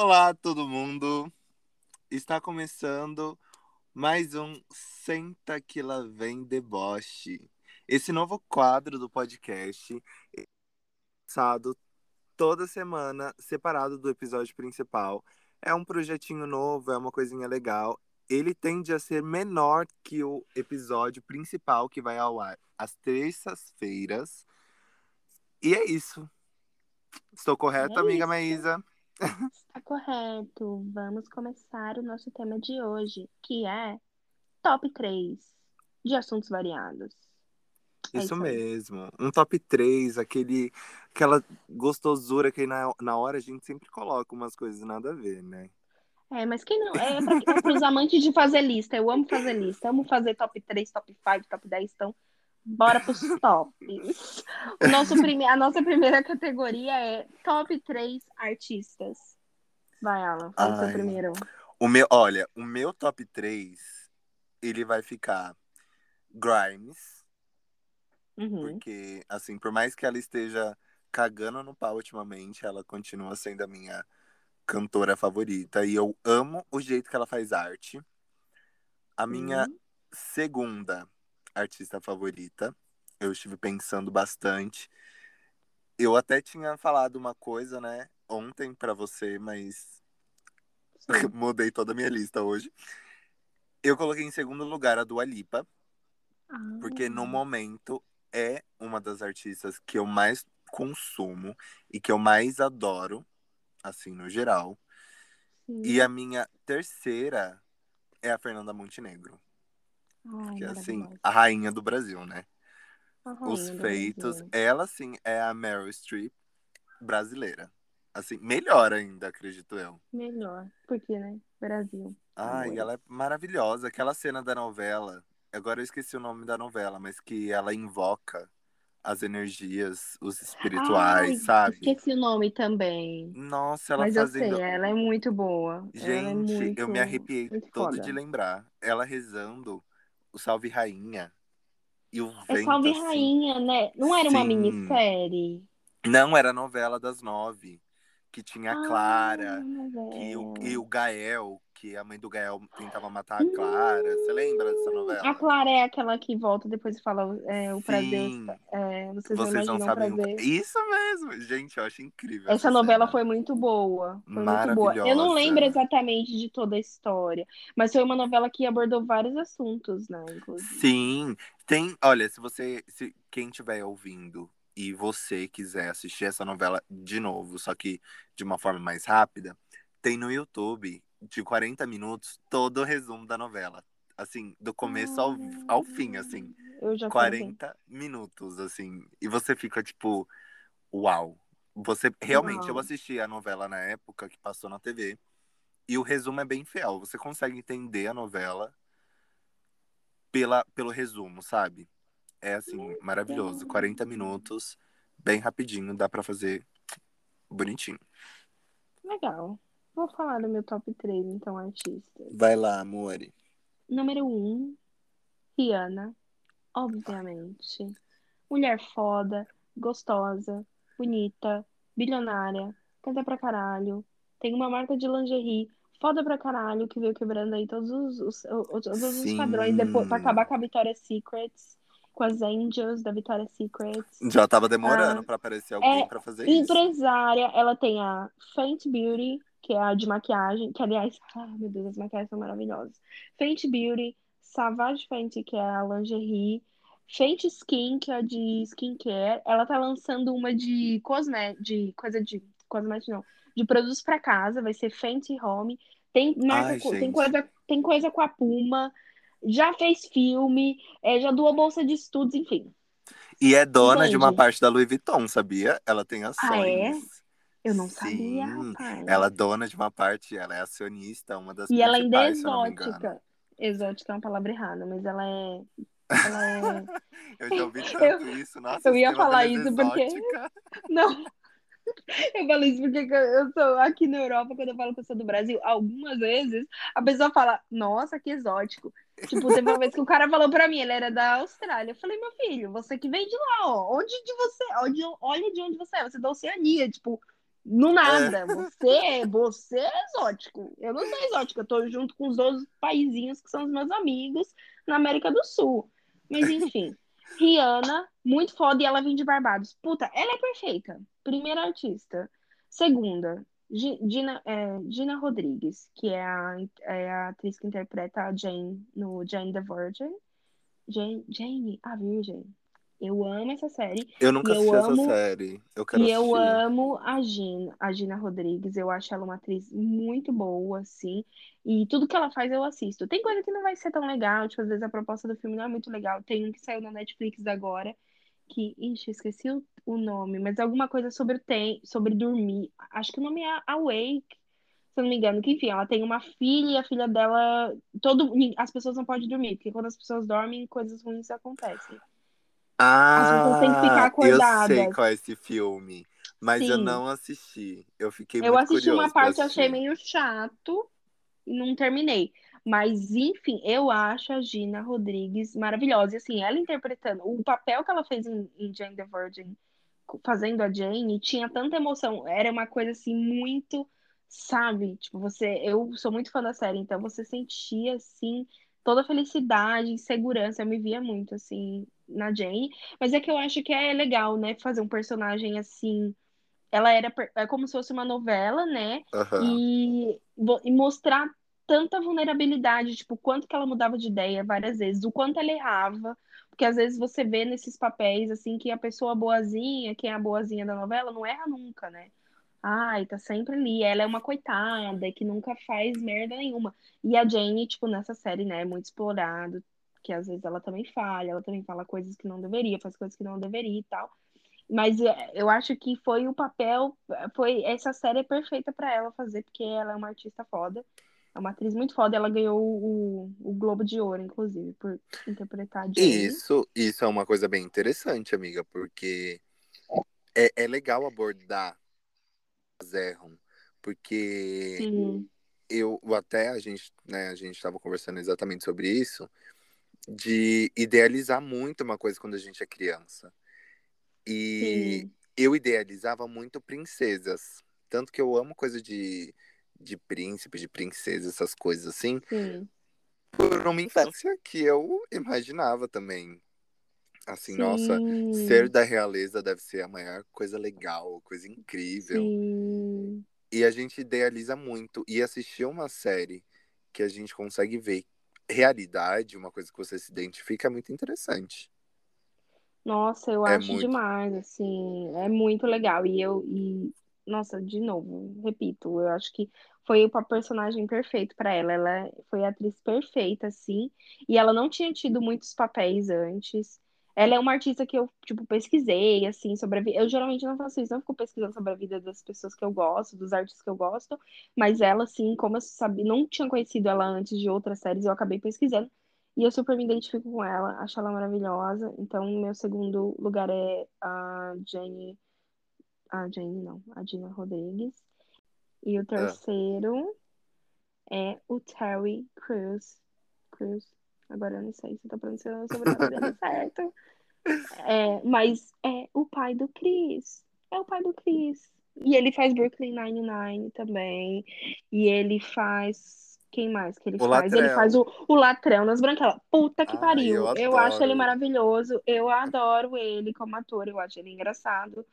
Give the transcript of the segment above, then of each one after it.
Olá, todo mundo. Está começando mais um Senta que lá vem deboche. Esse novo quadro do podcast é lançado toda semana, separado do episódio principal. É um projetinho novo, é uma coisinha legal. Ele tende a ser menor que o episódio principal que vai ao ar às terças-feiras. E é isso. Estou correto, É amiga isso. Maísa? Está correto. Vamos começar o nosso tema de hoje, que é top 3 de assuntos variados. É Isso isso mesmo. Um top 3, aquele, aquela gostosura que na, na hora a gente sempre coloca umas coisas nada a ver, né? É, mas quem não. É para os amantes de fazer lista. Eu amo fazer lista. Amo fazer top 3, top 5, top 10. Então, bora pros tops. O nosso prime... A nossa primeira categoria é top 3 artistas. Vai, Alan. Fala o seu primeiro. O meu, olha, o meu top 3, ele vai ficar Grimes, Uhum. porque, assim, por mais que ela esteja cagando no pau ultimamente, ela continua sendo a minha cantora favorita. E eu amo o jeito que ela faz arte. A minha Sim. segunda artista favorita, eu estive pensando bastante. Eu até tinha falado uma coisa, né, ontem pra você, mas mudei toda a minha lista hoje. Eu coloquei em segundo lugar a Dua Lipa, porque no Ah, momento é uma das artistas que eu mais consumo e que eu mais adoro, assim, no geral. E sim. a minha terceira é a Fernanda Montenegro, Ai, que é assim, a rainha do Brasil, né? Os feitos, Brasil. ela sim é a Meryl Streep brasileira. Assim, melhor ainda, acredito eu. Melhor. Porque, né? Brasil. Ai, Amor. ela é maravilhosa. Aquela cena da novela, agora eu esqueci o nome da novela, mas que ela invoca as energias, os Ai, espirituais, sabe? esqueci o nome também. Nossa, ela Mas eu sei, fazendo. ela é muito boa. É Gente, muito, eu me arrepiei todo foda. de lembrar. Ela rezando o Salve Rainha e o É vento Salve assim. Rainha, né? Não era uma Sim. minissérie? Não, era a novela das nove. Que tinha a Ah, Clara, que o, e o Gael, que a mãe do Gael tentava matar a Clara. Você lembra dessa Hum, a novela? Clara é aquela que volta depois e fala é, o prazer. Sim, é, vocês não vocês não imaginam o sabem o. prazer. Isso mesmo, gente, eu acho incrível Essa essa novela cena. foi muito boa. Foi muito boa. Eu não lembro Maravilhosa. exatamente de toda a história, mas foi uma novela que abordou vários assuntos, né? Inclusive. Sim, tem. Olha, se você. Se quem estiver ouvindo e você quiser assistir essa novela de novo, só que de uma forma mais rápida, tem no YouTube, de 40 minutos, todo o resumo da novela. Assim, do começo ao, ao fim, assim. Ah, Eu já quero ver. 40 minutos, assim. E você fica tipo, uau. Você realmente, eu Uau. assisti a novela na época que passou na TV. E o resumo é bem fiel. Você consegue entender a novela pela, pelo resumo, sabe? É assim, maravilhoso. 40 minutos, bem rapidinho, dá pra fazer bonitinho. Legal. Vou falar do meu top 3, então, artistas. Vai lá, amore. Número 1, Rihanna, obviamente. Mulher foda, gostosa, bonita, bilionária, canta pra caralho, tem uma marca de lingerie foda pra caralho, que veio quebrando aí todos os, os, os- todos os padrões depois, pra acabar com a Victoria's Secrets, com as Angels da Victoria's Secrets. Já tava demorando Ah, pra aparecer alguém é pra fazer isso. Empresária, ela tem a Fenty Beauty, que é a de maquiagem, que aliás, ah, meu Deus, as maquiagens são maravilhosas. Fenty Beauty, Savage Fenty, que é a lingerie, Fenty Skin, que é a de skincare. Ela tá lançando uma de cosmé, de coisa de cosmético não, de produtos pra casa, vai ser Fenty Home. Tem marca, Ai, tem coisa, tem coisa com a Puma. Já fez filme, é, já doou bolsa de estudos, enfim. E é dona de uma parte da Louis Vuitton, sabia? Ela tem Ah, é? Eu não sabia, Sim, rapaz. ela é dona de uma parte, ela é acionista, uma das E ela ainda é eu exótica. Exótica é uma palavra errada, mas ela é. Ela é. Eu já ouvi tanto isso, nossa, eu ia falar beleza isso porque- exótica. Não. Eu falo isso porque eu sou aqui na Europa, quando eu falo que eu sou do Brasil, algumas vezes a pessoa fala, nossa, que exótico. Tipo, teve uma vez que o cara falou pra mim, ele era da Austrália. Eu falei, meu filho, você que vem de lá, ó. Onde de você? Onde, olha de onde você é. Você é da Oceania, tipo, No nada. Você, você é exótico. Eu não sou exótico, eu tô junto com os 12 paizinhos que são os meus amigos na América do Sul. Mas enfim. Rihanna, muito foda, e ela vem de Barbados. Puta, ela é perfeita. Primeira artista. Segunda, Gina, é, Gina Rodrigues, que é a, é a atriz que interpreta a Jane no Jane the Virgin. Jane, Jane a Virgem. Eu amo essa série. Eu nunca assisti eu amo, essa série. Eu quero e assistir. eu amo a Gina, a Gina Rodrigues. Eu acho ela uma atriz muito boa, assim. E tudo que ela faz eu assisto. Tem coisa que não vai ser tão legal, tipo, às vezes a proposta do filme não é muito legal. Tem um que saiu na Netflix agora, que, ixi, esqueci o, o nome, mas alguma coisa sobre tem, sobre dormir. Acho que o nome é Awake, se não me engano, que enfim, ela tem uma filha e a filha dela, todo, as pessoas não podem dormir, porque quando as pessoas dormem, coisas ruins acontecem. As pessoas têm que ficar Ah, eu acordadas. sei qual é esse filme. Mas eu Sim. não assisti. Eu fiquei Eu muito assisti uma pra parte, achei assistir. meio chato e não terminei. Mas, enfim, eu acho a Gina Rodrigues maravilhosa. E, assim, ela interpretando o papel que ela fez em, em Jane the Virgin, fazendo a Jane, tinha tanta emoção. Era uma coisa, assim, muito, sabe? Tipo, você... Eu sou muito fã da série, então você sentia, assim, toda a felicidade, segurança. Eu me via muito, assim, na Jane. Mas é que eu acho que é legal, né? Fazer um personagem, assim ela era é como se fosse uma novela, né? Aham. E, e mostrar tanta vulnerabilidade, tipo, o quanto que ela mudava de ideia várias vezes, o quanto ela errava, porque às vezes você vê nesses papéis, assim, que a pessoa boazinha, quem é a boazinha da novela, não erra nunca, né? Ai, tá sempre ali, ela é uma coitada, que nunca faz merda nenhuma. E a Jane, tipo, nessa série, né, é muito explorado, que às vezes ela também falha, ela também fala coisas que não deveria, faz coisas que não deveria e tal. Mas é, eu acho que foi o papel, foi essa série é perfeita pra ela fazer, porque ela é uma artista foda, é uma atriz muito foda, ela ganhou o, o Globo de Ouro, inclusive, por interpretar Jane. Isso, isso é uma coisa bem interessante, amiga, porque é, é legal abordar erram, porque Sim, eu até a gente, né, a gente estava conversando exatamente sobre isso, de idealizar muito uma coisa quando a gente é criança. E sim, eu idealizava muito princesas, tanto que eu amo coisa de de príncipe, de princesa, essas coisas assim, sim, por uma infância que eu imaginava também. Assim, nossa, ser sim, da realeza deve ser a maior coisa legal, coisa incrível. sim. E a gente idealiza muito. E assistir uma série que a gente consegue ver realidade, uma coisa que você se identifica, é muito interessante. Nossa, eu É acho muito. demais, assim, é muito legal. E eu, e, nossa, de novo, repito, eu acho que foi o personagem perfeito pra ela. Ela foi a atriz perfeita, assim, e ela não tinha tido muitos papéis antes. Ela é uma artista que eu, tipo, pesquisei, assim, sobre a vida. Eu geralmente não faço isso, não fico pesquisando sobre a vida das pessoas que eu gosto, dos artistas que eu gosto, mas ela, assim, como eu sabia, não tinha conhecido ela antes de outras séries, eu acabei pesquisando. E eu super me identifico com ela, acho ela maravilhosa. Então, meu segundo lugar é a Jenny. A Jenny, não, a Gina Rodrigues. E o Ah, terceiro é o Terry Crews. Crews. Agora eu não sei se eu tô pronunciando o sobrenome dele certo. É, mas é o pai do Chris. É o pai do Chris. E ele faz Brooklyn Nine-Nine também. E ele faz. Quem mais que ele o faz? Ele faz o, o Latrell nas Branquelas. Puta que Ai, eu pariu. Eu acho ele maravilhoso. Eu adoro ele como ator. Eu acho ele engraçado.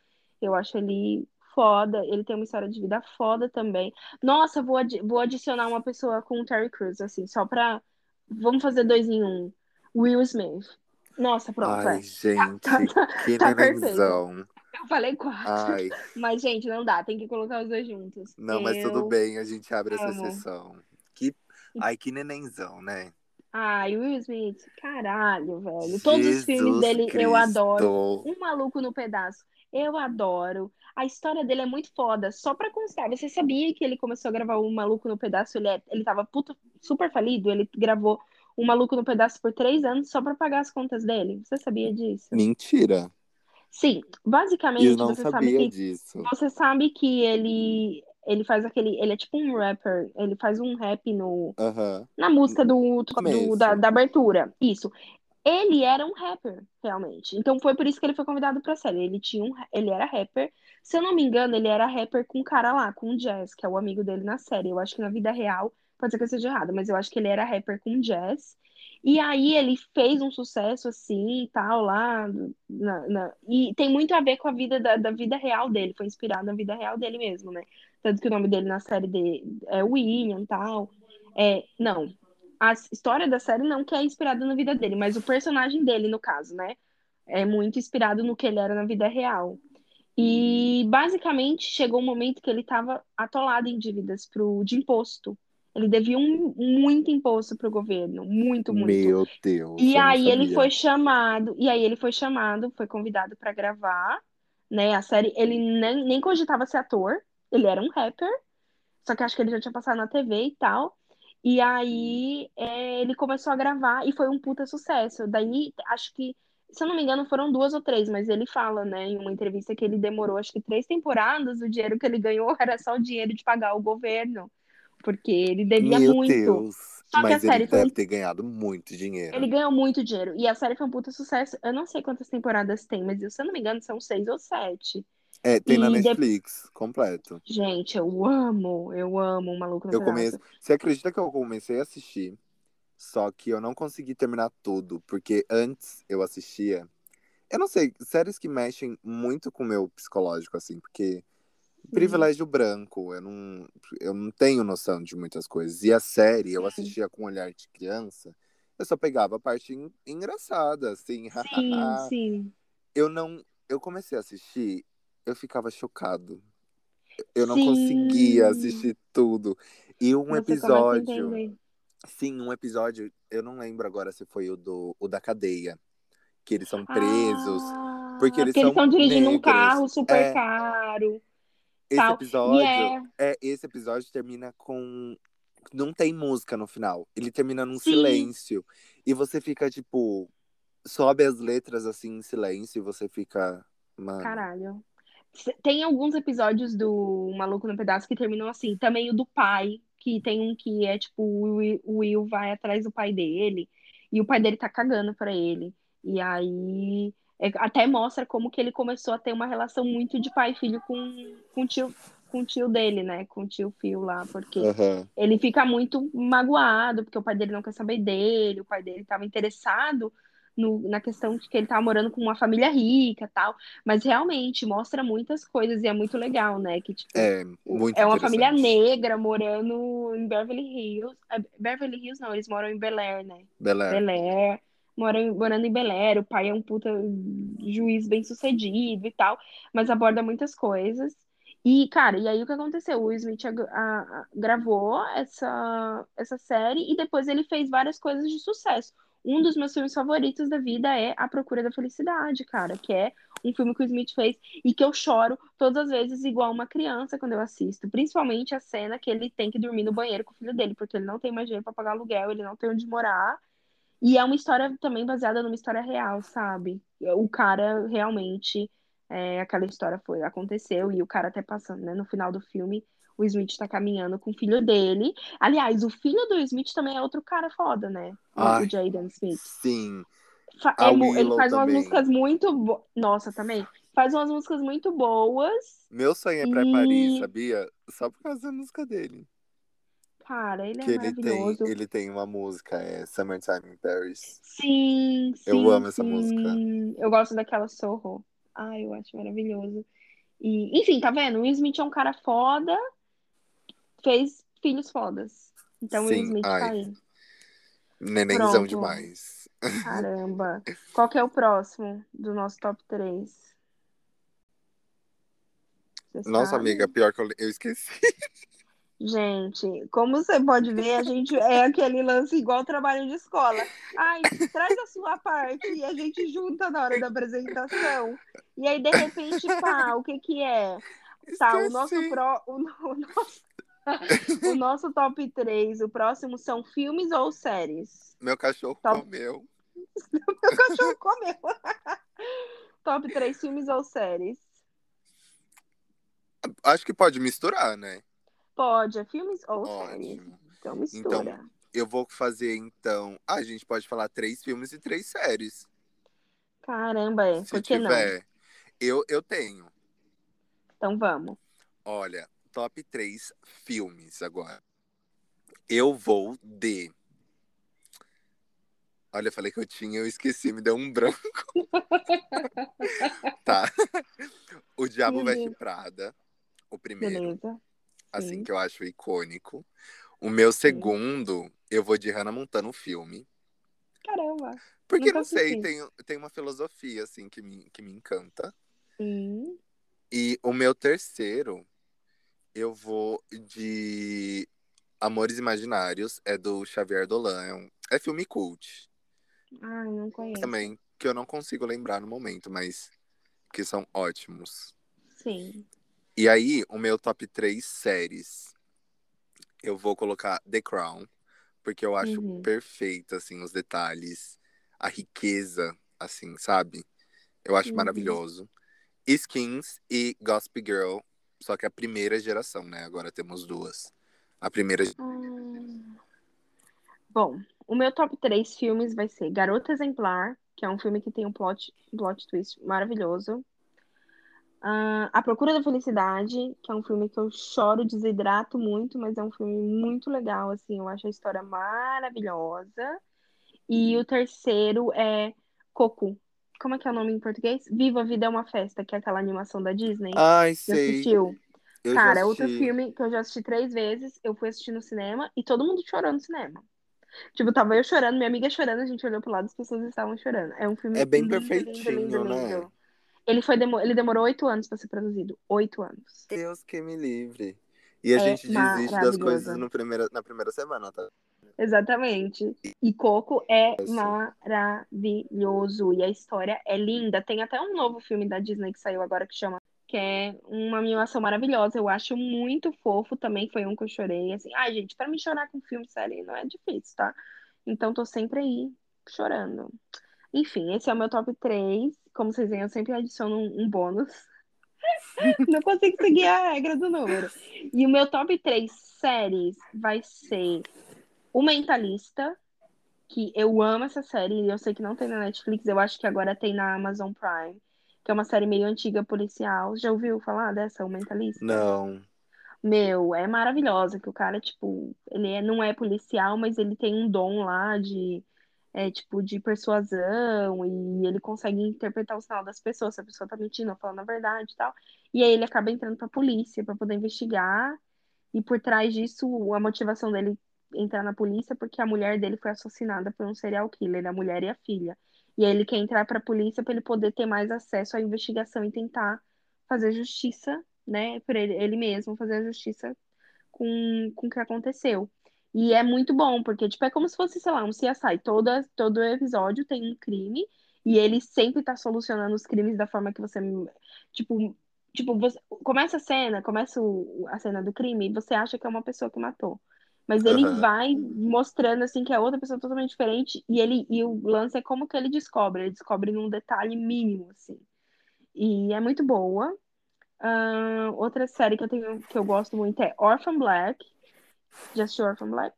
Eu acho ele foda. Ele tem uma história de vida foda também. Nossa, vou, adi- vou adicionar uma pessoa com o Terry Crews, assim, só pra. Vamos fazer dois em um. Will Smith. Nossa, pronto, Ai, é. Tá, gente, tá, que tá nenenzão. Eu falei quatro. Ai, Mas, gente, não dá. Tem que colocar os dois juntos. não, mas tudo Eu bem, a gente abre essa amo. sessão. Que... Ai, que nenenzão, né? Ai, Will Smith, caralho, velho. Todos os filmes dele eu adoro. Cristo. Um Maluco no Pedaço, eu adoro. A história dele é muito foda. Só pra constar, você sabia que ele começou a gravar o Maluco no Pedaço? Ele, é, ele tava puto, super falido. Ele gravou o Maluco no Pedaço por três anos só pra pagar as contas dele. Você sabia disso? Mentira. Sim, Eu basicamente não você sabe sabia que disso. você sabe que ele ele faz aquele, ele é tipo um rapper, ele faz um rap no na música do, do da, da abertura. Isso. ele era um rapper, realmente. Então foi por isso que ele foi convidado pra série. Ele tinha um, ele era rapper. Se eu não me engano, ele era rapper com um cara lá, com o Jazz, que é o amigo dele na série. Eu acho que na vida real, pode ser que eu esteja errado, mas eu acho que ele era rapper com Jazz. E aí ele fez um sucesso assim e tal lá. Na, na... E tem muito a ver com a vida da, da, vida real dele. Foi inspirado na vida real dele mesmo, né? Tanto que o nome dele na série de, é William e tal. É, não, a história da série não que é inspirada na vida dele, mas o personagem dele, no caso, né? É muito inspirado no que ele era na vida real. E basicamente chegou um momento que ele estava atolado em dívidas pro, de imposto. Ele devia um, muito imposto para o governo, muito, muito. Meu Deus. E aí ele foi chamado, e aí ele foi chamado, foi convidado para gravar, né? A série, ele nem, nem cogitava ser ator, ele era um rapper, só que acho que ele já tinha passado na TV e tal. E aí é, ele começou a gravar e foi um puta sucesso. Daí, acho que, se eu não me engano, foram duas ou três, mas ele fala, né, em uma entrevista que ele demorou, acho que três temporadas, o dinheiro que ele ganhou era só o dinheiro de pagar o governo porque ele devia Meu muito. Deus. Só Mas que a série ele foi deve um... ter ganhado muito dinheiro. Ele ganhou muito dinheiro. E a série foi um puta sucesso. Eu não sei quantas temporadas tem, mas se eu não me engano, são seis ou sete. É, tem e na de... Netflix, completo. Gente, eu amo, eu amo o Maluco no eu comecei... Você acredita que eu comecei a assistir, só que eu não consegui terminar tudo, porque antes eu assistia... Eu não sei, séries que mexem muito com o meu psicológico, assim, porque privilégio branco. Eu não, eu não tenho noção de muitas coisas. E a série, eu assistia com um olhar de criança, eu só pegava a parte en engraçada, assim. Sim, sim. Eu não. Eu comecei a assistir, eu ficava chocado. Eu não sim. conseguia assistir tudo. E um Você episódio. Sim, um episódio, eu não lembro agora se foi o do o da cadeia. Que eles são presos. Ah, porque eles, porque eles estão dirigindo negros. um carro super é, caro. Esse tal. episódio, Yeah. é, esse episódio termina com não tem música no final. Ele termina num Sim. silêncio e você fica tipo sobe as letras assim em silêncio e você fica, mano. Caralho. Tem alguns episódios do Maluco no Pedaço que terminam assim. Também o do pai, que tem um que é tipo o Will- o Will vai atrás do pai dele e o pai dele tá cagando pra ele. E aí é, até mostra como que ele começou a ter uma relação muito de pai e filho com, com, o tio, com o tio dele, né? Com o tio Phil lá, porque Aham. ele fica muito magoado, porque o pai dele não quer saber dele, o pai dele estava interessado no, na questão de que ele estava morando com uma família rica tal, mas realmente mostra muitas coisas e é muito legal, né? Que, tipo, É muito é uma família negra morando em Beverly Hills. É, Beverly Hills não, eles moram em Bel Air, né? Bel Air. Bel Air, moram, morando em Bel Air, o pai é um puta juiz bem sucedido e tal, mas aborda muitas coisas. E, cara, e aí o que aconteceu? O Smith a- a- a- gravou essa, essa série e depois ele fez várias coisas de sucesso. Um dos meus filmes favoritos da vida é A Procura da Felicidade, cara, que é um filme que o Smith fez e que eu choro todas as vezes igual uma criança quando eu assisto. Principalmente a cena que ele tem que dormir no banheiro com o filho dele, porque ele não tem mais dinheiro pra pagar aluguel, ele não tem onde morar. E é uma história também baseada numa história real, sabe? O cara realmente, é, aquela história foi, aconteceu, e o cara até passando, né? No final do filme, o Smith tá caminhando com o filho dele. Aliás, o filho do Smith também é outro cara foda, né? O, Ai, o Jaden Smith. sim. Fa- é ele faz umas também. músicas muito boas. Nossa, também. Faz umas músicas muito boas. Meu sonho é pra Paris, E, sabia? Só por causa da música dele. Cara, ele é Que ele tem, maravilhoso. ele tem uma música, é Summertime in Paris. Sim, Eu sim, amo essa música. sim. Eu gosto daquela Sorro. Ai, eu acho maravilhoso. E, enfim, tá vendo? O Will Smith é um cara foda, fez filhos fodas. Então o Will Sim, Smith tá ai, aí. nenenzão Pronto. demais. Caramba. Qual que é o próximo do nosso top 3? Você Nossa, amiga, sabe? pior que eu, eu esqueci. Gente, como você pode ver, a gente é aquele lance igual trabalho de escola. Ai, traz a sua parte e a gente junta na hora da apresentação. E aí, de repente, pá, o que que é? Tá, o nosso, pro, o, o nosso, o nosso top 3, o próximo são filmes ou séries? Meu cachorro Top, comeu. meu cachorro comeu. Top 3 filmes ou séries? Acho que pode misturar, né? Pode, é filmes ou séries. Ótimo. Então Então, mistura. eu vou fazer então. Ah, a gente pode falar três filmes e três séries. Caramba, é. Se Por que tiver. Eu, eu tenho. Então vamos. Olha, top três filmes agora. Eu vou de. Olha, eu falei que eu tinha, eu esqueci, me deu um branco. tá. O Diabo Meu Veste. Prada, o primeiro, Beleza. Assim Sim. que eu acho icônico. O meu segundo, eu vou de Hannah Montana, o filme. Caramba. Porque, não sei, tem, tem uma filosofia, assim, que me, que me encanta. Sim. E o meu terceiro, eu vou de Amores Imaginários, é do Xavier Dolan. É, um, é filme cult Ai, não conheço. também, que eu não consigo lembrar no momento, mas que são ótimos. Sim. E aí, o meu top 3 séries, eu vou colocar The Crown, porque eu acho Uhum. perfeito, assim, os detalhes, a riqueza, assim, sabe? Eu acho Uhum. maravilhoso. Skins e Gossip Girl, só que a primeira geração, né? Agora temos duas. A primeira. Hum. Bom, o meu top 3 filmes vai ser Garota Exemplar, que é um filme que tem um plot, um plot twist maravilhoso. Ah, A Procura da Felicidade, que é um filme que eu choro, desidrato muito, mas é um filme muito legal, assim, eu acho a história maravilhosa. E o terceiro é Coco. Como é que é o nome em português? Viva a Vida é uma Festa, que é aquela animação da Disney. Ai, sei. assistiu? Eu Cara, é outro filme que eu já assisti três vezes. Eu fui assistir no cinema e todo mundo chorou no cinema. Tipo, tava eu chorando, minha amiga chorando, a gente olhou pro lado, as pessoas estavam chorando. É um filme É bem lindo, lindo, lindo, perfeitinho, né? lindo. Ele foi demo- ele demorou oito anos pra ser produzido. Oito anos. Deus que me livre. E a É gente desiste das coisas no primeira, na primeira semana, tá? Exatamente. E Coco é Nossa. maravilhoso. E a história é linda. Tem até um novo filme da Disney que saiu agora que chama. Que é uma animação maravilhosa. Eu acho muito fofo. Também foi um que eu chorei. Assim, ai, gente, pra me chorar com filme série não é difícil, tá? Então tô sempre aí chorando. Enfim, esse é o meu top 3. Como vocês veem, eu sempre adiciono um, um bônus. Não consigo seguir a regra do número. E o meu top 3 séries vai ser O Mentalista, que eu amo essa série, e eu sei que não tem na Netflix, eu acho que agora tem na Amazon Prime, que é uma série meio antiga policial. Já ouviu falar dessa, O Mentalista? Não. Meu, é maravilhosa, que o cara, tipo, ele é- não é policial, mas ele tem um dom lá de, é, tipo, de persuasão, e ele consegue interpretar o sinal das pessoas, se a pessoa tá mentindo ou falando a verdade e tal. E aí ele acaba entrando pra polícia pra poder investigar, e por trás disso, a motivação dele entrar na polícia porque a mulher dele foi assassinada por um serial killer, a mulher e a filha. E aí ele quer entrar pra polícia pra ele poder ter mais acesso à investigação e tentar fazer justiça né, por ele, ele mesmo fazer a justiça com, com o que aconteceu. E é muito bom, porque, tipo, é como se fosse, sei lá, um CSI. Toda, todo episódio tem um crime e ele sempre tá solucionando os crimes da forma que você, tipo, tipo, você, começa a cena, começa o- a cena do crime e você acha que é uma pessoa que matou. Mas ele Aham. vai mostrando, assim, que é outra pessoa totalmente diferente e ele, e o lance é como que ele descobre. Ele descobre num detalhe mínimo, assim. E é muito boa. Ahn, outra série que eu tenho que eu gosto muito é Orphan Black. Já assistiu Orphan Black?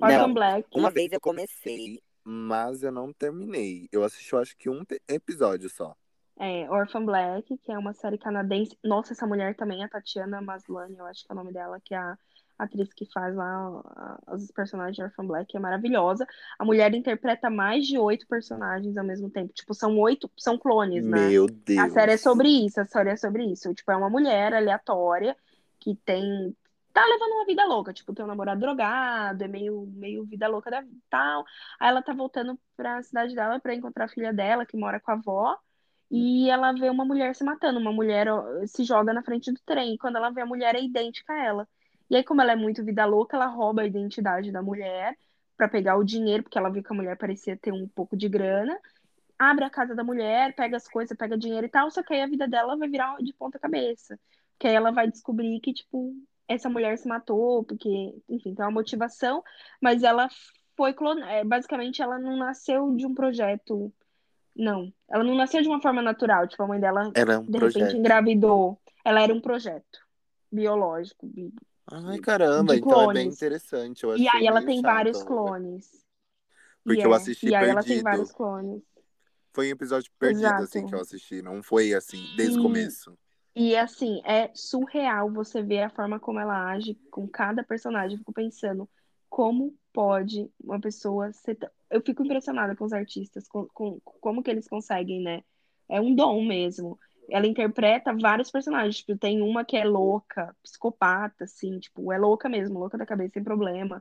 Orphan Não. Black. Uma vez eu comecei, mas eu não terminei. Eu assisti, eu acho que um episódio só. É, Orphan Black, que é uma série canadense. Nossa, essa mulher também, a Tatiana Maslany, eu acho que é o nome dela, que é a atriz que faz lá a- os personagens de Orphan Black, é maravilhosa. A mulher interpreta mais de oito personagens ao mesmo tempo. Tipo, são oito, são clones, né? Meu A Deus. série é sobre isso, a série é sobre isso. Tipo, é uma mulher aleatória que tem. Tá levando uma vida louca, tipo, tem um namorado drogado, é meio, meio vida louca da tal. Aí ela tá voltando pra cidade dela pra encontrar a filha dela, que mora com a avó, e ela vê uma mulher se matando. Uma mulher se joga na frente do trem, e quando ela vê a mulher é idêntica a ela. E aí, como ela é muito vida louca, ela rouba a identidade da mulher pra pegar o dinheiro, porque ela viu que a mulher parecia ter um pouco de grana abre a casa da mulher, pega as coisas, pega dinheiro e tal, só que aí a vida dela vai virar de ponta cabeça. Que aí ela vai descobrir que, tipo, essa mulher se matou, porque, enfim, tem uma motivação, mas ela foi clonada. Basicamente, ela não nasceu de um projeto. Não, ela não nasceu de uma forma natural. Tipo, a mãe dela, um de repente, projeto. engravidou. Ela era um projeto biológico, bi- Ai, caramba, então é bem interessante. Eu achei E aí ela tem chato. vários clones. Porque E eu é. assisti E aí ela tem perdido. vários clones. Foi um episódio perdido, Exato. assim, que eu assisti. Não foi assim, desde o começo. E assim, é surreal você ver a forma como ela age com cada personagem. Eu fico pensando, como pode uma pessoa ser. tão- Eu fico impressionada com os artistas, com, com como que eles conseguem, né? É um dom mesmo. Ela interpreta vários personagens. Tipo, tem uma que é louca, psicopata, assim, tipo, é louca mesmo, louca da cabeça, sem problema.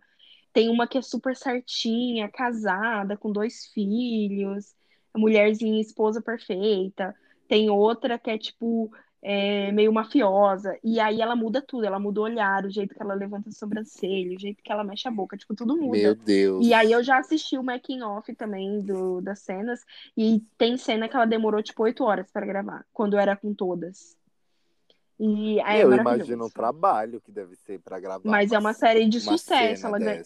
Tem uma que é super certinha, casada, com dois filhos, mulherzinha, esposa perfeita. Tem outra que é, tipo, é, meio mafiosa. E aí ela muda tudo, ela muda o olhar, o jeito que ela levanta a sobrancelha, o jeito que ela mexe a boca, tipo, tudo muda. Meu Deus. E aí eu já assisti o making off também do, das cenas, e tem cena que ela demorou, tipo, oito horas para gravar, quando era com todas. E é eu maravilhoso. imagino o trabalho que deve ser pra gravar. Mas é uma série de uma sucesso. Ela, ganha-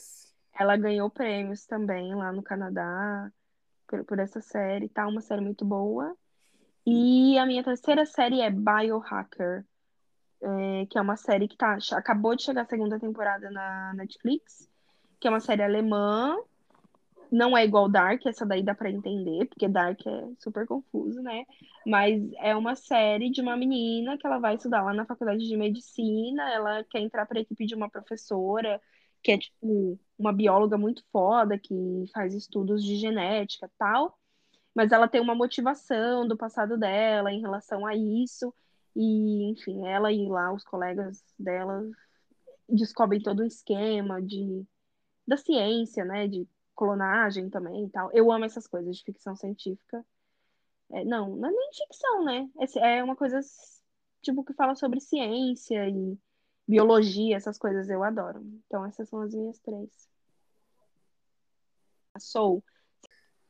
ela ganhou prêmios também lá no Canadá por, por essa série, tá? Uma série muito boa. E a minha terceira série é Biohacker, é, que é uma série que tá, acabou de chegar a segunda temporada na Netflix, que é uma série alemã. Não é igual Dark, essa daí dá pra entender, porque Dark é super confuso, né? Mas é uma série de uma menina que ela vai estudar lá na faculdade de medicina, ela quer entrar para a equipe de uma professora que é tipo uma bióloga muito foda que faz estudos de genética, tal. Mas ela tem uma motivação do passado dela em relação a isso e, enfim, ela e lá os colegas dela descobrem todo um esquema de da ciência, né, de clonagem também e tal. Eu amo essas coisas de ficção científica. É, não, não é nem ficção, né? É, uma coisa tipo que fala sobre ciência e biologia, essas coisas eu adoro. Então essas são as minhas três. Sou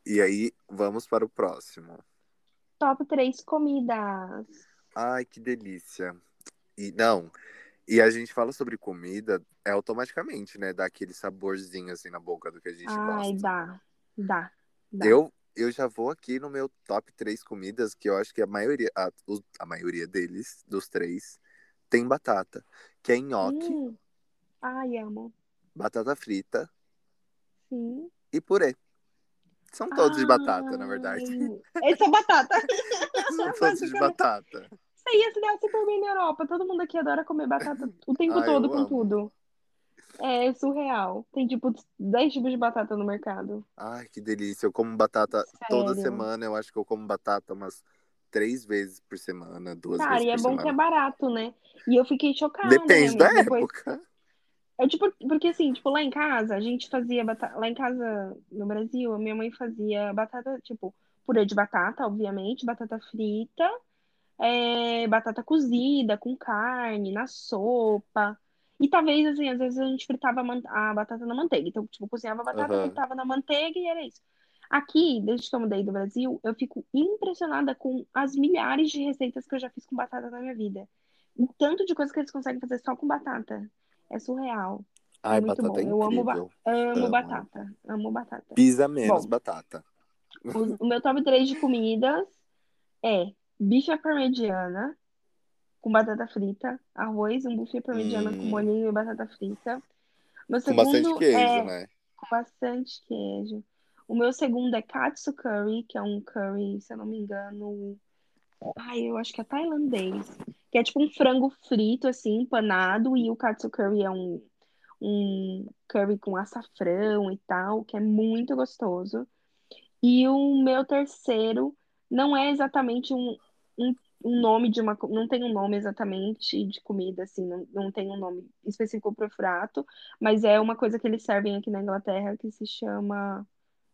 E aí, vamos para o próximo. top 3 comidas. Ai, que delícia. E não, e a gente fala sobre comida, é automaticamente, né? Dá aquele saborzinho assim na boca do que a gente Ai, gosta. dá, dá, dá. Eu, eu já vou aqui no meu top 3 comidas, que eu acho que a maioria, a, a maioria deles, dos três, tem batata. Que é nhoque, Hum. Ai, amo. batata frita Sim. e purê. São todos de batata, na verdade. Ai, Esse é batata. São todos de batata. Isso aí se dá super bem na Europa. Todo mundo aqui adora comer batata o tempo Ah, todo com amo. tudo. É surreal. Tem tipo 10 tipos de batata no mercado. Ai, que delícia. Eu como batata toda Sério. semana. Eu acho que eu como batata umas três vezes por semana, duas Cara, vezes e é por bom que é semana. barato, né? E eu fiquei chocada, Depende né, da? Depois, época. É tipo, porque assim, tipo, lá em casa, a gente fazia batata. Lá em casa, no Brasil, a minha mãe fazia batata, tipo, purê de batata, obviamente, batata frita, é, batata cozida com carne, na sopa. E talvez, assim, às vezes a gente fritava a, batata na manteiga. Então, tipo, cozinhava a batata, Aham. fritava na manteiga e era isso. Aqui, desde que eu mudei do Brasil, eu fico impressionada com as milhares de receitas que eu já fiz com batata na minha vida. O tanto de coisa que eles conseguem fazer só com batata. É surreal. Ai, É muito batata bom. é Eu amo, ba- amo Amo. batata. Amo batata. Pisa menos Bom. batata. O, o meu top 3 de comidas é bife à parmegiana com batata frita, arroz, um bife à parmegiana com Hum. molhinho e batata frita. Meu Com bastante queijo, é né? com bastante queijo. O meu segundo é katsu curry, que é um curry, se eu não me engano, ai, eu acho que é tailandês, que é tipo um frango frito assim, empanado, e o katsu curry é um um curry com açafrão e tal, que é muito gostoso. E o meu terceiro não é exatamente um, um, um nome de uma. Não tem um nome exatamente de comida, assim, não, não tem um nome específico para o prato, mas é uma coisa que eles servem aqui na Inglaterra que se chama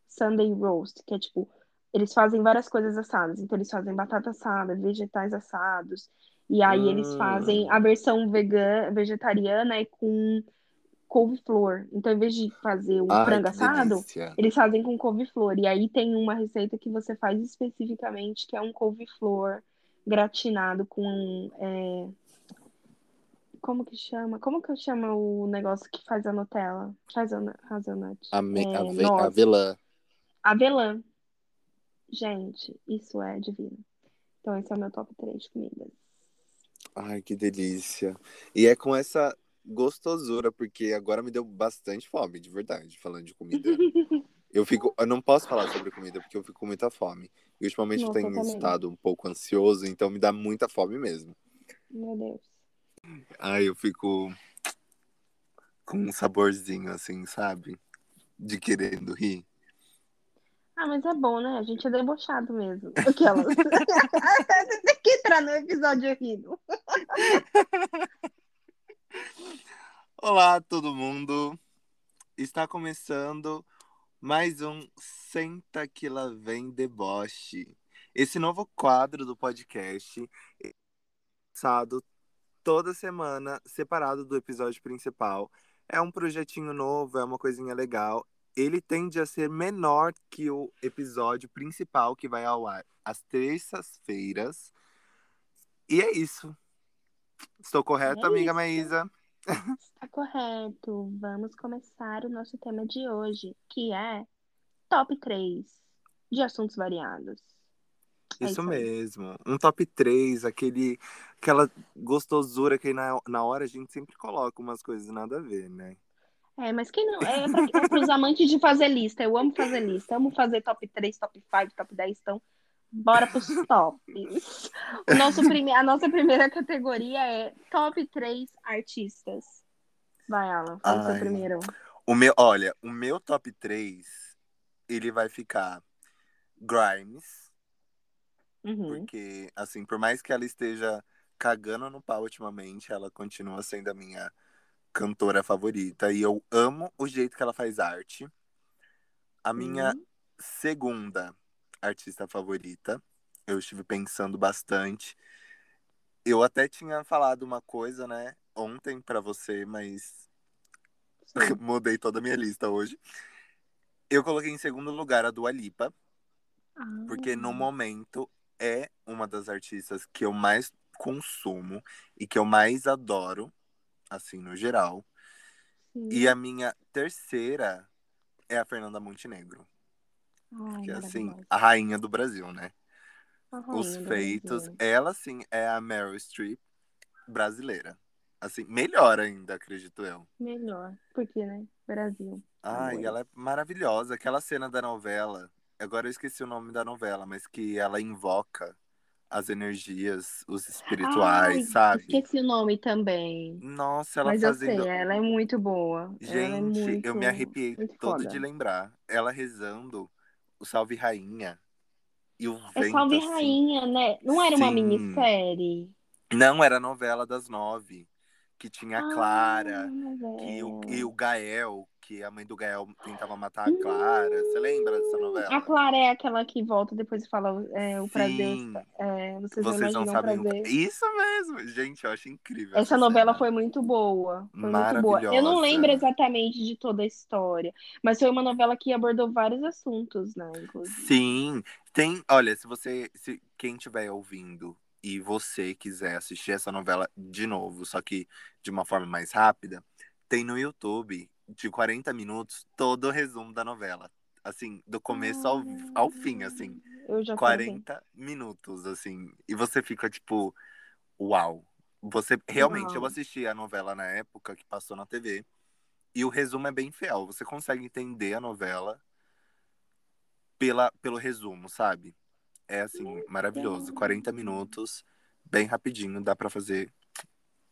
Sunday Roast, que é tipo. Eles fazem várias coisas assadas. Então, eles fazem batata assada, vegetais assados. E aí, eles fazem a versão vegana, vegetariana é com couve-flor. Então, em vez de fazer o Ai, frango assado, delícia. eles fazem com couve-flor. E aí tem uma receita que você faz especificamente, que é um couve-flor gratinado com. é, Como que chama? Como que chama o negócio que faz a Nutella? Hazelnut. hazelnut. Ame- É, ave- noz. avelã. Avelã. Gente, isso é divino. Então, esse é o meu top 3 de comidas. Ai, que delícia. E é com essa gostosura, porque agora me deu bastante fome, de verdade, falando de comida. eu fico, eu não posso falar sobre comida porque eu fico com muita fome. E ultimamente Nossa, eu tenho também. estado um pouco ansioso, então me dá muita fome mesmo. Meu Deus. Aí eu fico com um saborzinho assim, sabe? De querendo rir. Ah, mas é bom, né? A gente é debochado mesmo. Aquela. Tem que entrar no episódio rindo. Olá, todo mundo! Está começando mais um Senta que lá vem deboche. Esse novo quadro do podcast é lançado toda semana, separado do episódio principal. É um projetinho novo, é uma coisinha legal. Ele tende a ser menor que o episódio principal que vai ao ar às terças-feiras. E é isso. Estou correto, É amiga isso. Maísa? Está correto. Vamos começar o nosso tema de hoje, que é top 3 de assuntos variados. É Isso isso mesmo. Um top 3, aquele, aquela gostosura que na, na hora a gente sempre coloca umas coisas nada a ver, né? É, mas quem não. É para os amantes de fazer lista. Eu amo fazer lista. Amo fazer top 3, top 5, top 10. Então, bora pros tops. O nosso prime... A nossa primeira categoria é top 3 artistas. Vai, Alan. Fala o seu Ai. primeiro. O meu, olha, o meu top 3, ele vai ficar Grimes, Uhum. porque, assim, por mais que ela esteja cagando no pau ultimamente, ela continua sendo a minha cantora favorita. E eu amo o jeito que ela faz arte. A minha Sim. segunda artista favorita. Eu estive pensando bastante. Eu até tinha falado uma coisa, né, ontem pra você, mas mudei toda a minha lista hoje. Eu coloquei em segundo lugar a Dua Lipa, Ah, porque no momento é uma das artistas que eu mais consumo e que eu mais adoro, assim, no geral. sim. E a minha terceira é a Fernanda Montenegro, Ai, que é assim, a rainha do Brasil, né? Os feitos. Brasil. Ela, sim, é a Meryl Streep brasileira. Assim, melhor ainda, acredito eu. Melhor. Porque, né? Brasil. Ai, Amores. ela é maravilhosa. Aquela cena da novela, agora eu esqueci o nome da novela, mas que ela invoca as energias, os espirituais, Ai, sabe? esqueci o nome também. Nossa, ela Mas eu fazendo. sei, ela é muito boa. é Gente, muito, eu me arrepiei todo foda. de lembrar. Ela rezando o Salve Rainha. E o É vento Salve assim. Rainha, né? Não era uma Sim. minissérie? Não, era a novela das nove. Que tinha a Ah, Clara. Que o, novela. e o Gael, que a mãe do Gael tentava matar a Clara. Você lembra dessa novela? A Clara é aquela que volta depois e fala é, o prazer. Sim, É, vocês, vocês não não sabem. prazer. Isso mesmo, gente, eu acho incrível. Essa essa novela cena. foi muito boa. Foi muito boa. Maravilhosa. Eu não lembro exatamente de toda a história, mas foi uma novela que abordou vários assuntos, né? Inclusive. Sim, tem. Olha, se você. Se quem estiver ouvindo e você quiser assistir essa novela de novo, só que de uma forma mais rápida, tem no YouTube, de 40 minutos, todo o resumo da novela. Assim, do começo ao, ao fim, assim. Eu já quero ver. 40 minutos, assim. E você fica tipo, uau. Você realmente, eu Uau. assisti a novela na época que passou na TV. E o resumo é bem fiel. Você consegue entender a novela pela, pelo resumo, sabe? É assim, maravilhoso. 40 minutos, bem rapidinho, dá pra fazer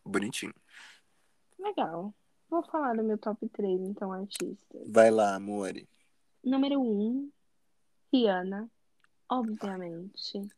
bonitinho. Legal. Vou falar do meu top 3, então, artistas. Vai lá, amore. Número 1, Rihanna, obviamente.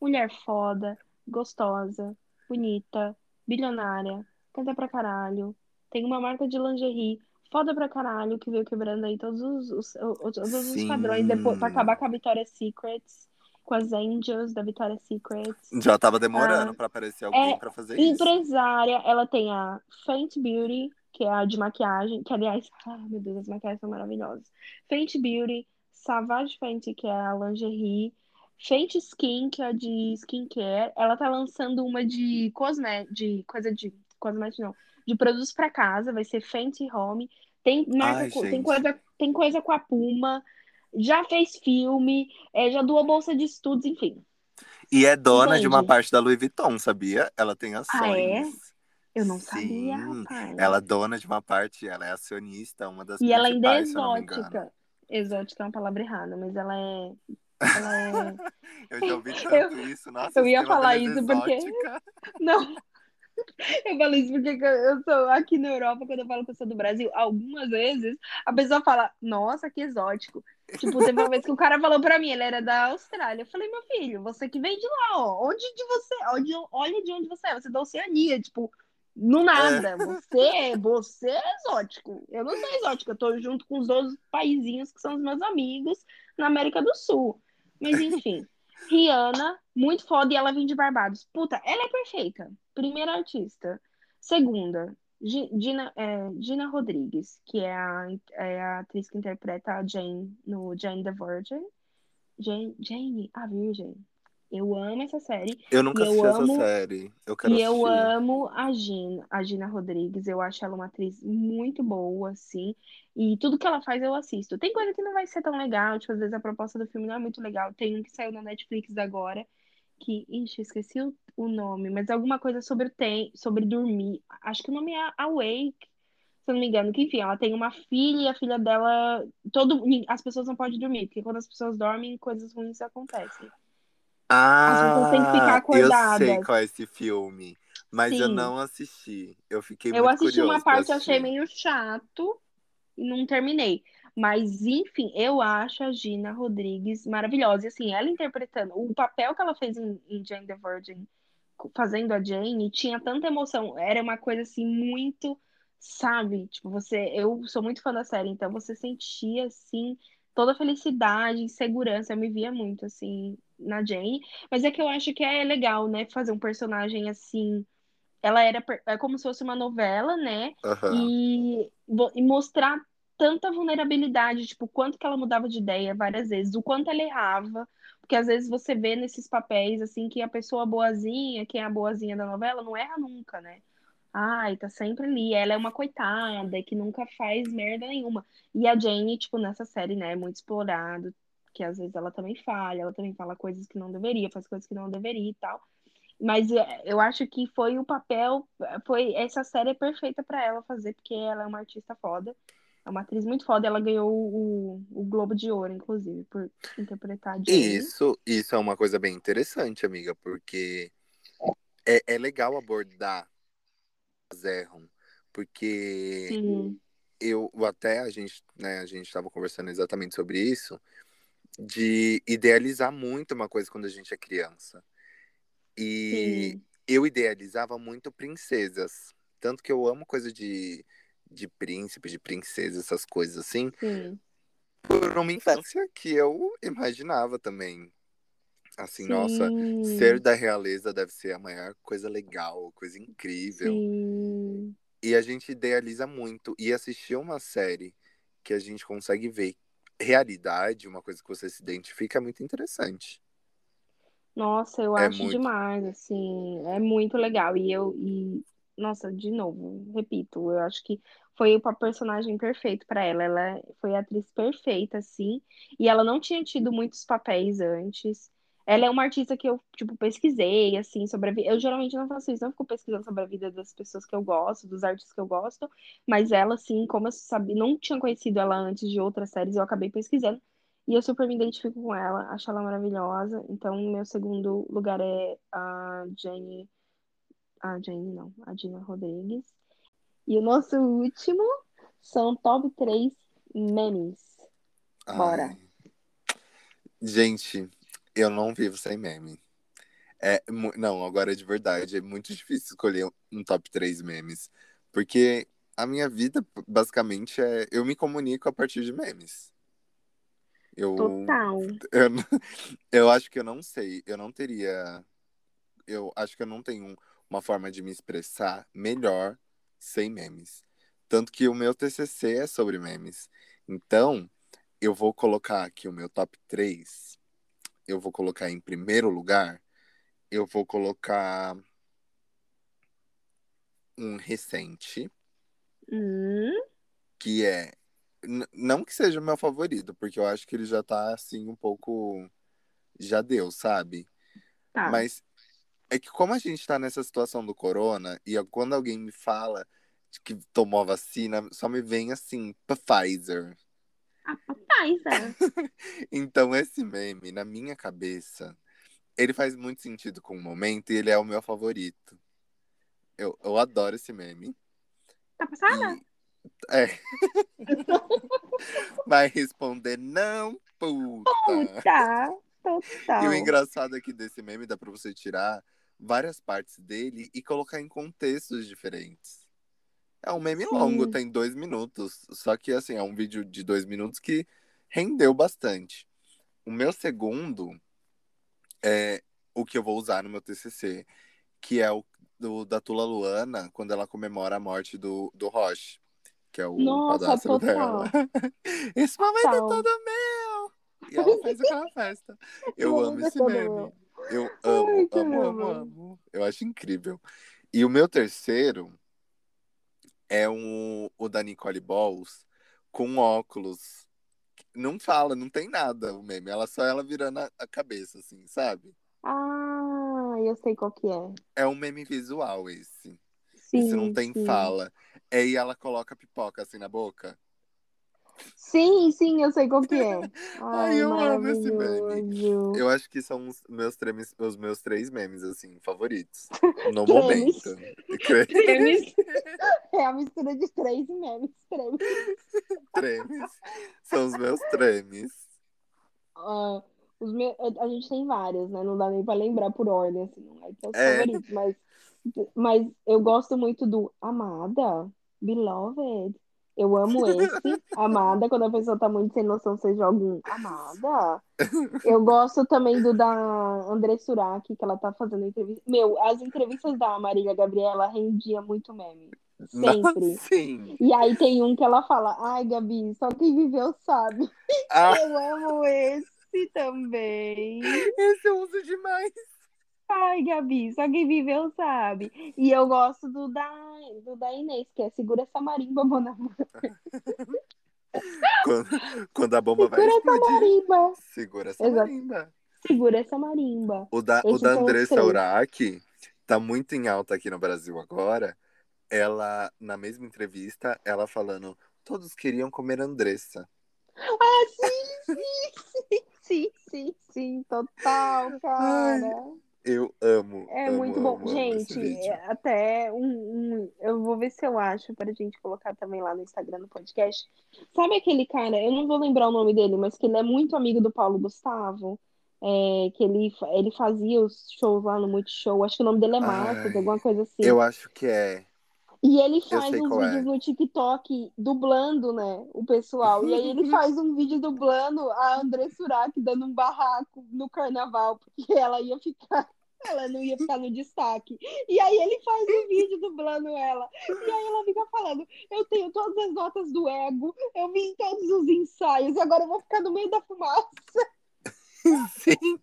Mulher foda, gostosa, bonita, bilionária, canta pra caralho, tem uma marca de lingerie foda pra caralho, que veio quebrando aí todos os, os, os- todos os padrões depois, pra acabar com a Victoria's Secrets, com as Angels da Victoria's Secrets. Já tava demorando Ah, pra aparecer alguém é pra fazer isso. Empresária, ela tem a Fenty Beauty, que é a de maquiagem, que aliás, ah, meu Deus, as maquiagens são maravilhosas. Fenty Beauty, Savage Fenty, que é a lingerie, Fenty Skin, que é a de skincare. Ela tá lançando uma de cosmé, de coisa de cosmético não, de produtos pra casa, vai ser Fenty Home. Tem marca, Ai, tem coisa, tem coisa com a Puma. Já fez filme, é, já doou bolsa de estudos, enfim. E é dona de uma parte da Louis Vuitton, sabia? Ela tem ações. Ah, é? Eu não sabia, Sim, rapaz. ela é dona de uma parte, ela é acionista, uma das E ela ainda é eu exótica. Exótica é uma palavra errada, mas ela é. Ela é. Eu já ouvi Eu- tanto isso, nossa, eu ia tema falar isso porque- exótica. Não. Eu falo isso porque eu sou aqui na Europa, quando eu falo que eu sou do Brasil, algumas vezes a pessoa fala, nossa, que exótico. Tipo, teve uma vez que o cara falou pra mim, ele era da Austrália. Eu falei, meu filho, você que vem de lá, ó. Onde de você? Onde, olha de onde você é. Você é da Oceania, tipo, no nada. Você, você é exótico. Eu não sou exótica, eu tô junto com os outros paizinhos que são os meus amigos na América do Sul. Mas enfim. Rihanna, muito foda, e ela vem de Barbados. Puta, ela é perfeita. Primeira artista. Segunda, Gi- Gina, é, Gina Rodrigues, que é a, é a atriz que interpreta a Jane no Jane the Virgin. Jane, Jane, a Virgem. Eu amo essa série. Eu nunca E eu assisti essa amo- série. Eu quero E eu assistir. amo a Gina, a Gina Rodrigues. Eu acho ela uma atriz muito boa, assim. E tudo que ela faz eu assisto. Tem coisa que não vai ser tão legal, tipo, às vezes a proposta do filme não é muito legal. Tem um que saiu na Netflix agora, que, ixi, eu esqueci o, o nome, mas alguma coisa sobre tem, sobre dormir. Acho que o nome é Awake, se eu não me engano. Que enfim, ela tem uma filha e a filha dela. Todo, as pessoas não podem dormir, porque quando as pessoas dormem, coisas ruins acontecem. Pessoas têm que ficar Ah, eu sei acordadas. qual é esse filme, mas eu Sim. não assisti. Eu fiquei Eu assisti uma parte e achei assistir. meio chato e não terminei. Mas, enfim, eu acho a Gina Rodrigues maravilhosa. E, assim, ela interpretando o papel que ela fez em, em Jane the Virgin, fazendo a Jane, tinha tanta emoção. Era uma coisa, assim, muito, sabe? Tipo, você... Eu sou muito fã da série, então você sentia, assim, toda a felicidade, segurança. Eu me via muito, assim, na Jane. Mas é que eu acho que é legal, né? Fazer um personagem, assim... Ela era é como se fosse uma novela, né? Aham. e, e mostrar tanta vulnerabilidade, tipo, o quanto que ela mudava de ideia várias vezes, o quanto ela errava, porque às vezes você vê nesses papéis, assim, que a pessoa boazinha, quem é a boazinha da novela, não erra nunca, né? Ai, tá sempre ali, ela é uma coitada, que nunca faz merda nenhuma. E a Jane, tipo, nessa série, né, é muito explorado, que às vezes ela também falha, ela também fala coisas que não deveria, faz coisas que não deveria e tal. Mas é, eu acho que foi o papel, foi essa série é perfeita pra ela fazer, porque ela é uma artista foda, é uma atriz muito foda, ela ganhou o, o Globo de Ouro, inclusive, por interpretar Jane. Isso, isso é uma coisa bem interessante, amiga, porque é, é legal abordar erram, porque Sim, eu até a gente, né, a gente estava conversando exatamente sobre isso, de idealizar muito uma coisa quando a gente é criança. E sim, eu idealizava muito princesas, tanto que eu amo coisa de de príncipe, de princesa, essas coisas assim, sim, por uma infância que eu imaginava também. Assim, nossa, sim, ser da realeza deve ser a maior coisa legal, coisa incrível. sim. E a gente idealiza muito. E assistir uma série que a gente consegue ver realidade, uma coisa que você se identifica, é muito interessante. Nossa, eu É acho muito. demais, assim, é muito legal. E eu, e, nossa, de novo, repito, eu acho que foi o personagem perfeito pra ela. Ela foi a atriz perfeita, assim, e ela não tinha tido muitos papéis antes. Ela é uma artista que eu, tipo, pesquisei, assim, sobre a vida. Eu geralmente não faço isso, não fico pesquisando sobre a vida das pessoas que eu gosto, dos artistas que eu gosto, mas ela, assim, como eu sabia, não tinha conhecido ela antes de outras séries, eu acabei pesquisando. E eu super me identifico com ela, acho ela maravilhosa. Então, meu segundo lugar é a Jane. A Jane, não, a Gina Rodrigues. E o nosso último são top 3 memes. Bora. Ai. Gente, eu não vivo sem meme. É, não, agora de verdade, é muito difícil escolher um top 3 memes. Porque a minha vida, basicamente, é. Eu me comunico a partir de memes. Eu, Total. eu, eu acho que eu não sei. Eu não teria. Eu acho que eu não tenho uma forma de me expressar melhor sem memes. Tanto que o meu TCC é sobre memes. Então, eu vou colocar aqui o meu top 3. Eu vou colocar em primeiro lugar. Eu vou colocar um recente, Hum, que é. Não que seja o meu favorito, porque eu acho que ele já tá assim um pouco. Já deu, sabe? tá. Mas É que como a gente tá nessa situação do corona, e quando alguém me fala que tomou vacina, só me vem assim, Pfizer. Pfizer. então esse meme, na minha cabeça, ele faz muito sentido com o momento e ele é o meu favorito. Eu, eu adoro esse meme. Tá passada? E... É. Vai responder não, puta. Puta, total. E o engraçado aqui desse meme dá pra você tirar várias partes dele e colocar em contextos diferentes. É um meme Sim. longo, tem dois minutos. Só que, assim, é um vídeo de dois minutos que rendeu bastante. O meu segundo é o que eu vou usar no meu TCC, que é o do, da Tula Luana, quando ela comemora a morte do, do Roche, que é o Nossa, dela. Esse momento Total. é todo meu! E ela faz aquela festa. Eu amo é esse todo meme. Eu amo, Ai, amo, amo, caramba. amo. Eu acho incrível. E o meu terceiro é um, o da Nicole Balls com óculos. Não fala, não tem nada o meme. Ela só ela virando a, a cabeça, assim, sabe? Ah, eu sei qual que é. É um meme visual esse. Sim, Esse não tem sim. fala. Aí ela coloca pipoca assim na boca. Sim, sim, eu sei qual que é. Ai, eu amo esse meme. Eu acho que são os meus, três, os meus três memes, assim, favoritos. No Cremes. momento. Cremes. É a mistura de três memes. Cremes. Tremes. São os meus tremes. Ah, os meus, a gente tem vários, né? Não dá nem pra lembrar por ordem, assim, não é que é os É. favoritos, mas, mas eu gosto muito do Amada, Beloved. Eu amo esse, Amada, quando a pessoa tá muito sem noção, você joga um Amada. Eu gosto também do da André Surak, que ela tá fazendo entrevista. Meu, as entrevistas da Marília Gabriela rendia muito meme. Sempre. Sim. E aí tem um que ela fala, ai, Gabi, só quem viveu sabe. Ah, Eu amo esse também. esse eu uso demais. Ai, Gabi, só quem viveu sabe. E eu gosto do da, do da Inês, que é segura essa marimba, Bona. Quando, quando a bomba vai Segura essa explodir. marimba. Segura essa Exato. marimba. Segura essa marimba. O da, o da Andressa. Urach tá muito em alta aqui no Brasil agora. Ela, na mesma entrevista, ela falando: todos queriam comer Andressa. Ah, sim, sim, sim, sim, sim, sim, total, cara. Eu amo. É amo, muito bom. amo, amo gente, vídeo. é até um, um- Eu vou ver se eu acho pra gente colocar também lá no Instagram do podcast. Sabe aquele cara, eu não vou lembrar o nome dele, mas que ele é muito amigo do Paulo Gustavo. É, que ele, ele fazia os shows lá no Multishow. Acho que o nome dele é Marcos, Ai, alguma coisa assim. Eu acho que é. E ele faz uns é. vídeos no TikTok dublando, né, o pessoal. E aí ele faz um vídeo dublando a André Surak dando um barraco no carnaval, porque ela ia ficar, ela não ia ficar no destaque. E aí ele faz um vídeo dublando ela. E aí ela fica falando: Eu tenho todas as notas do ego, eu vi em todos os ensaios, agora eu vou ficar no meio da fumaça. Sim.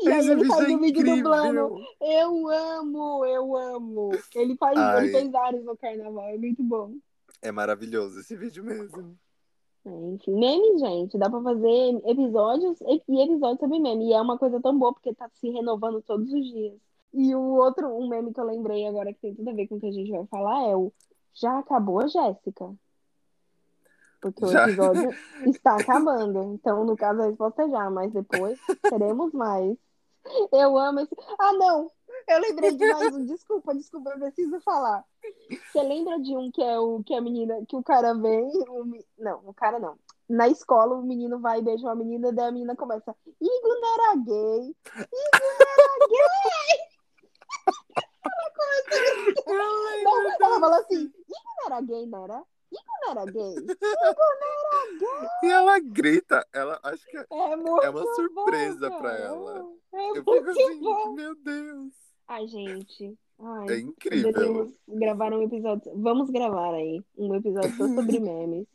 E aí ele faz vídeo é um vídeo dublando. Eu amo, eu amo. Ele faz, ele Ai. fez vários no carnaval, é muito bom. É maravilhoso esse vídeo mesmo. Enfim, memes, gente, dá pra fazer episódios e e episódios sobre meme. E é uma coisa tão boa porque tá se renovando todos os dias. E o outro, um meme que eu lembrei agora que tem tudo a ver com o que a gente vai falar é o Já acabou, Jéssica? Porque Já. o episódio está acabando. Então, no caso, a resposta é já, mas depois teremos mais. Eu amo esse. Ah, não! Eu lembrei de mais um. Desculpa, desculpa, eu preciso falar. Você lembra de um que é o que a menina, que o cara vem, o não, o cara não. Na escola, o menino vai e beija uma menina, daí a menina começa, Igor não era gay, Igor não era gay. Não, ela fala assim, Igor não era gay, não era? Igor não era gay. Igor era gay. E ela grita, ela acho que é É É uma surpresa bom, pra ela. É Eu fico assim, bom. meu Deus. Ai, gente. Ai, É incrível. Deveríamos gravar um episódio. Vamos gravar aí um episódio só sobre memes.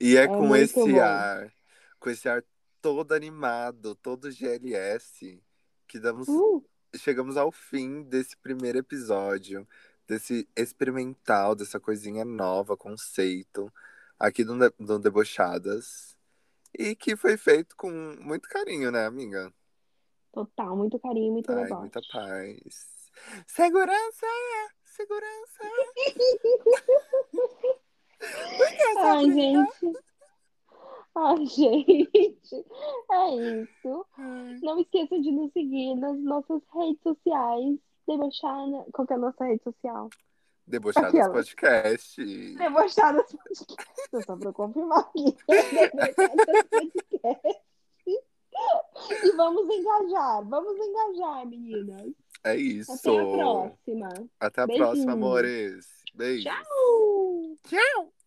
E é, É com esse bom. ar, com esse ar todo animado, todo GLS, que damos, Uh, chegamos ao fim desse primeiro episódio, desse experimental, dessa coisinha nova, conceito, aqui do, do Debochadas. E que foi feito com muito carinho, né, amiga? Total, muito carinho, muito Ai, deboche. muita paz. Segurança! Segurança! Ai, gente. Ai, gente. É isso. Ai, Não esqueçam de nos seguir nas nossas redes sociais. Debochada. Qual que é a nossa rede social? Debochadas Aquela. Podcast. Debochadas Podcast. Só pra confirmar aqui. Debochadas Podcast. E vamos engajar. Vamos engajar, meninas. É isso. Até a próxima. Até a Beijinho. próxima, amores. Beijo. Tchau! Tchau.